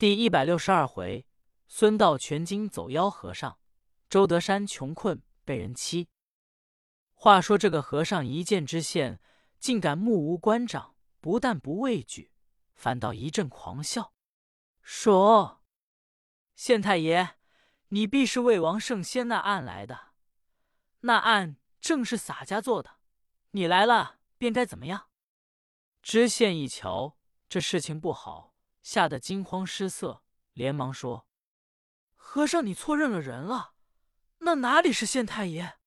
第一百六十二回，孙道全经走妖和尚，周德山穷困被人欺。话说这个和尚一见知县，竟敢目无官长，不但不畏惧，反倒一阵狂笑，说：“县太爷，你必是为王圣仙那案来的？那案正是洒家做的，你来了便该怎么样？”知县一瞧，这事情不好，吓得惊慌失色，连忙说：“和尚，你错认了人了，那哪里是县太爷？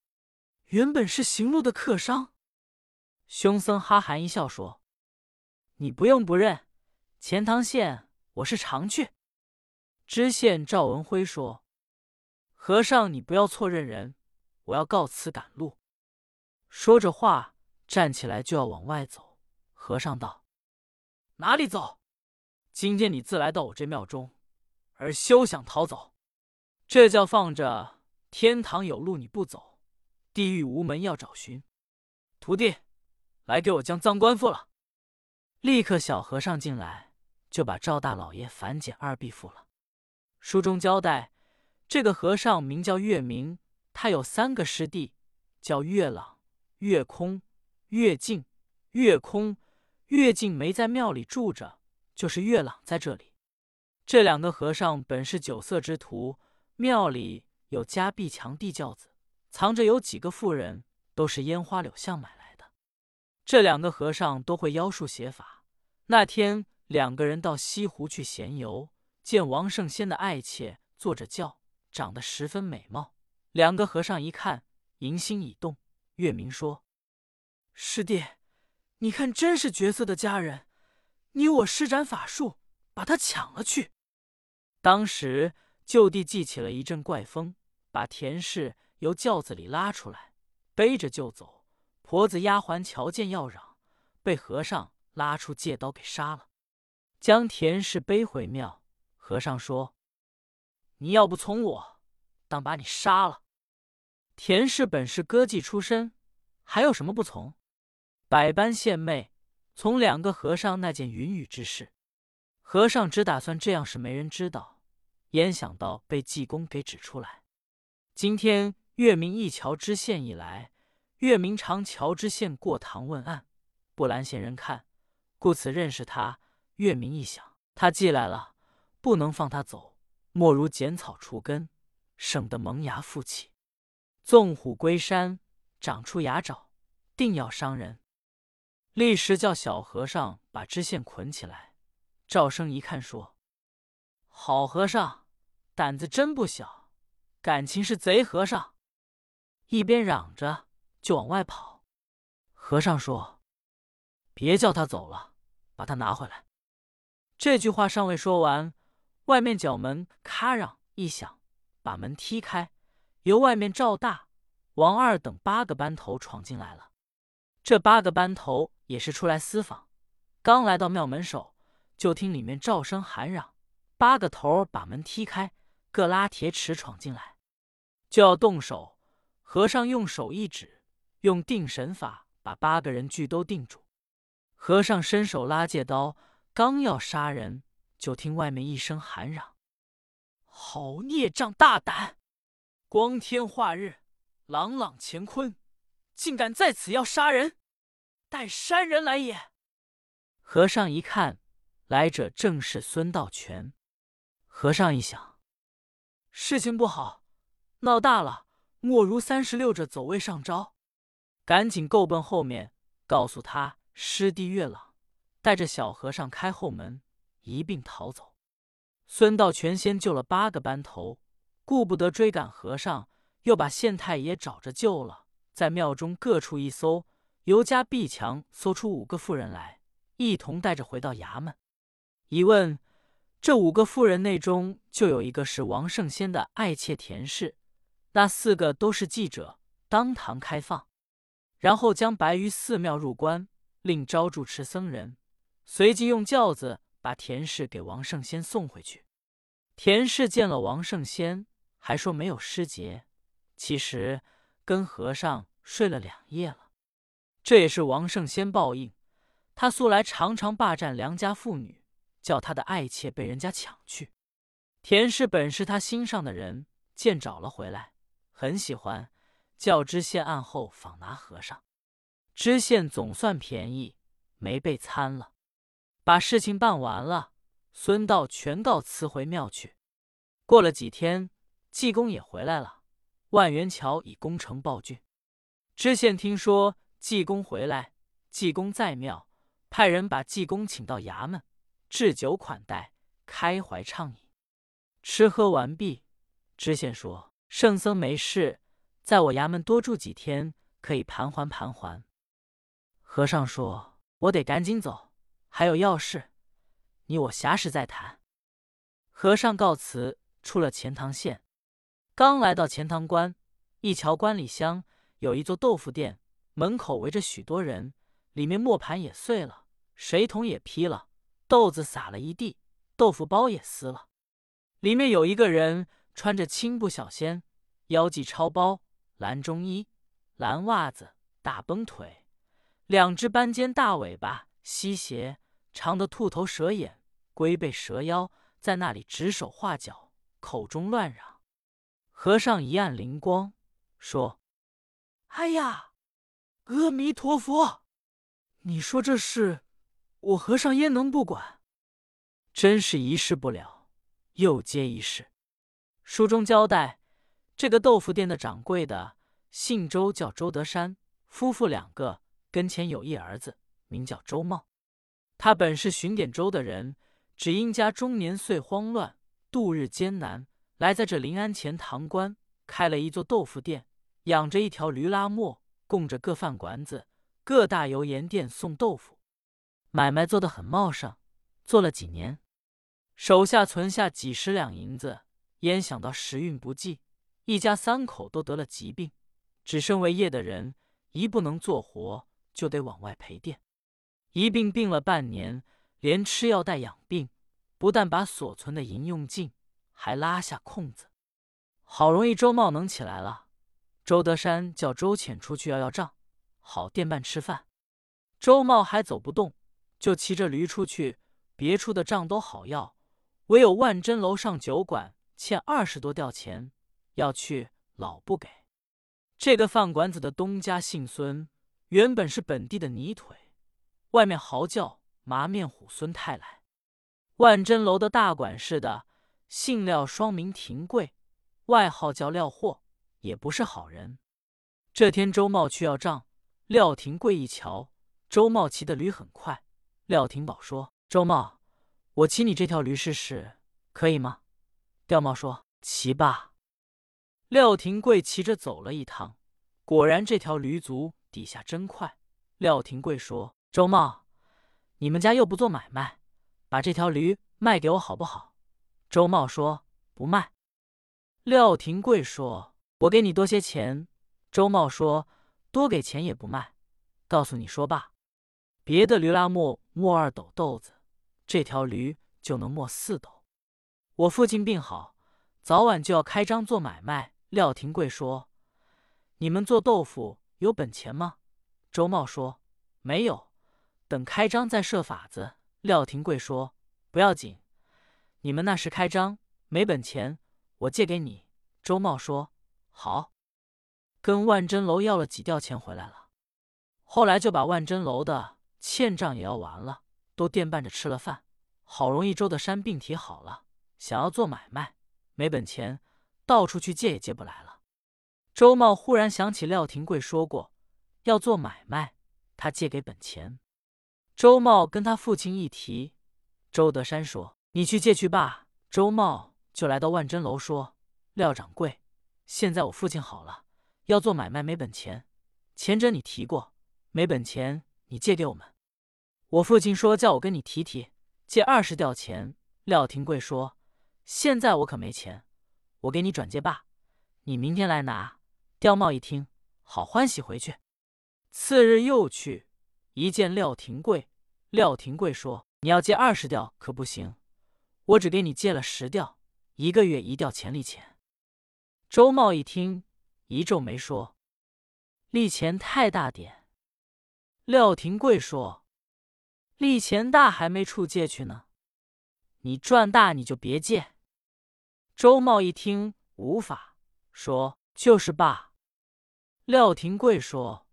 原本是行路的客商。”凶僧哈含一笑说：“你不用不认，钱塘县我是常去。”知县赵文辉说：“和尚，你不要错认人，我要告辞赶路。”说着话，站起来就要往外走。和尚道：“哪里走？今天你自来到我这庙中，而休想逃走。这叫放着天堂有路你不走，地狱无门要找寻。徒弟，来给我将赃官付了。”立刻，小和尚进来，就把赵大老爷反减二币付了。书中交代，这个和尚名叫月明，他有三个师弟，叫月朗、月空、月静、月空。月静没在庙里住着，就是月朗在这里。这两个和尚本是酒色之徒，庙里有家壁墙地轿子，藏着有几个妇人，都是烟花柳巷买来的。这两个和尚都会妖术邪法。那天两个人到西湖去闲游，见王圣仙的爱妾坐着轿，长得十分美貌。两个和尚一看，淫心已动。月明说：“师弟。”你看，真是绝色的佳人，你我施展法术，把他抢了去。当时就地记起了一阵怪风，把田氏由轿子里拉出来，背着就走。婆子丫鬟瞧见要嚷，被和尚拉出借刀给杀了，将田氏背回庙。和尚说：“你要不从我，当把你杀了。”田氏本是歌妓出身，还有什么不从？百般献媚，从两个和尚那件云雨之事，和尚只打算这样是没人知道，焉想到被济公给指出来。今天月明一瞧知县一来，月明常瞧知县过堂问案，不拦闲人看，故此认识他。月明一想，他既来了，不能放他走，莫如剪草除根，省得萌芽复起。纵虎归山，长出牙爪，定要伤人。立时叫小和尚把知县捆起来。赵生一看，说：“好和尚，胆子真不小，感情是贼和尚。”一边嚷着，就往外跑。和尚说：“别叫他走了，把他拿回来。”这句话尚未说完，外面角门咔嚷一响，把门踢开，由外面赵大、王二等八个班头闯进来了。这八个班头也是出来私访，刚来到庙门首，就听里面赵声喊嚷，八个头儿把门踢开，各拉铁尺闯进来，就要动手。和尚用手一指，用定神法把八个人俱都定住。和尚伸手拉戒刀，刚要杀人，就听外面一声喊嚷：“好孽障大胆！光天化日，朗朗乾坤。”竟敢在此要杀人，待山人来也！和尚一看，来者正是孙道全。和尚一想，事情不好，闹大了，莫如三十六者走位上招。赶紧够奔后面，告诉他师弟月朗带着小和尚开后门，一并逃走。孙道全先救了八个班头，顾不得追赶和尚，又把县太爷找着救了。在庙中各处一搜，由家壁墙搜出五个妇人来，一同带着回到衙门。一问，这五个妇人内中就有一个是王圣仙的爱妾田氏，那四个都是记者，当堂开放。然后将白鱼寺庙入关，另招住持僧人，随即用轿子把田氏给王圣仙送回去。田氏见了王圣仙，还说没有失节，其实。跟和尚睡了两夜了，这也是王圣先报应。他素来常常霸占良家妇女，叫他的爱妾被人家抢去。田氏本是他心上的人，见找了回来，很喜欢，叫知县案后访拿和尚。知县总算便宜，没被参了。把事情办完了，孙道全告辞回庙去。过了几天，济公也回来了。万元桥已攻城报郡。知县听说济公回来，济公在庙，派人把济公请到衙门，置酒款待，开怀畅饮。吃喝完毕，知县说：“圣僧没事，在我衙门多住几天，可以盘桓盘桓。”和尚说：“我得赶紧走，还有要事，你我暇时再谈。”和尚告辞，出了钱塘县。刚来到钱塘关，一瞧关里乡有一座豆腐店，门口围着许多人，里面磨盘也碎了，水桶也劈了，豆子撒了一地，豆腐包也撕了。里面有一个人穿着青布小仙，腰系超包，蓝中衣，蓝袜子，大绷腿，两只斑尖大尾巴，西鞋，长的兔头蛇眼，龟背蛇腰，在那里指手画脚，口中乱嚷。和尚一按灵光，说：“哎呀，阿弥陀佛！你说这事，我和尚焉能不管？真是一事不了，又接一事。书中交代，这个豆腐店的掌柜的姓周，叫周德山，夫妇两个，跟前有一儿子，名叫周茂。他本是巡点州的人，只因家中年岁慌乱，度日艰难。”来在这临安前堂关开了一座豆腐店，养着一条驴拉磨，供着各饭馆子、各大油盐店送豆腐，买卖做得很茂盛。做了几年，手下存下几十两银子，焉想到时运不济，一家三口都得了疾病，只身为业的人一不能做活，就得往外赔店。一病病了半年，连吃药带养病，不但把所存的银用尽。还拉下空子，好容易周茂能起来了。周德山叫周潜出去要要账，好店办吃饭。周茂还走不动，就骑着驴出去。别处的账都好要，唯有万珍楼上酒馆欠二十多吊钱，要去老不给。这个饭馆子的东家姓孙，原本是本地的泥腿，外面嚎叫麻面虎孙太来。万珍楼的大管事的。姓廖，双名廷贵，外号叫廖货，也不是好人。这天周茂去要账，廖廷贵一瞧，周茂骑的驴很快。廖廷宝说：“周茂，我骑你这条驴试试，可以吗？”廖茂说：“骑吧。”廖廷贵骑着走了一趟，果然这条驴足底下真快。廖廷贵说：“周茂，你们家又不做买卖，把这条驴卖给我好不好？”周茂说：“不卖。”廖廷贵说：“我给你多些钱。”周茂说：“多给钱也不卖。”告诉你说罢，别的驴拉磨磨二斗豆子，这条驴就能磨四斗。我父亲病好，早晚就要开张做买卖。廖廷贵说：“你们做豆腐有本钱吗？”周茂说：“没有，等开张再设法子。”廖廷贵说：“不要紧。”你们那时开张没本钱，我借给你。周茂说：“好。”跟万珍楼要了几吊钱回来了。后来就把万珍楼的欠账也要完了，都垫伴着吃了饭。好容易周德山病体好了，想要做买卖，没本钱，到处去借也借不来了。周茂忽然想起廖廷贵说过要做买卖，他借给本钱。周茂跟他父亲一提，周德山说。你去借去吧。周茂就来到万珍楼说：“廖掌柜，现在我父亲好了，要做买卖没本钱。前者你提过，没本钱，你借给我们。我父亲说叫我跟你提提，借二十吊钱。”廖廷贵说：“现在我可没钱，我给你转借罢，你明天来拿。”刁茂一听，好欢喜，回去。次日又去，一见廖廷贵，廖廷贵说：“你要借二十吊，可不行。”我只给你借了十吊，一个月一吊钱利钱。周茂一听，一皱眉说：“利钱太大点。”廖廷贵说：“利钱大还没处借去呢。”你赚大你就别借。”周茂一听无法，说：“就是罢。”廖廷贵说：“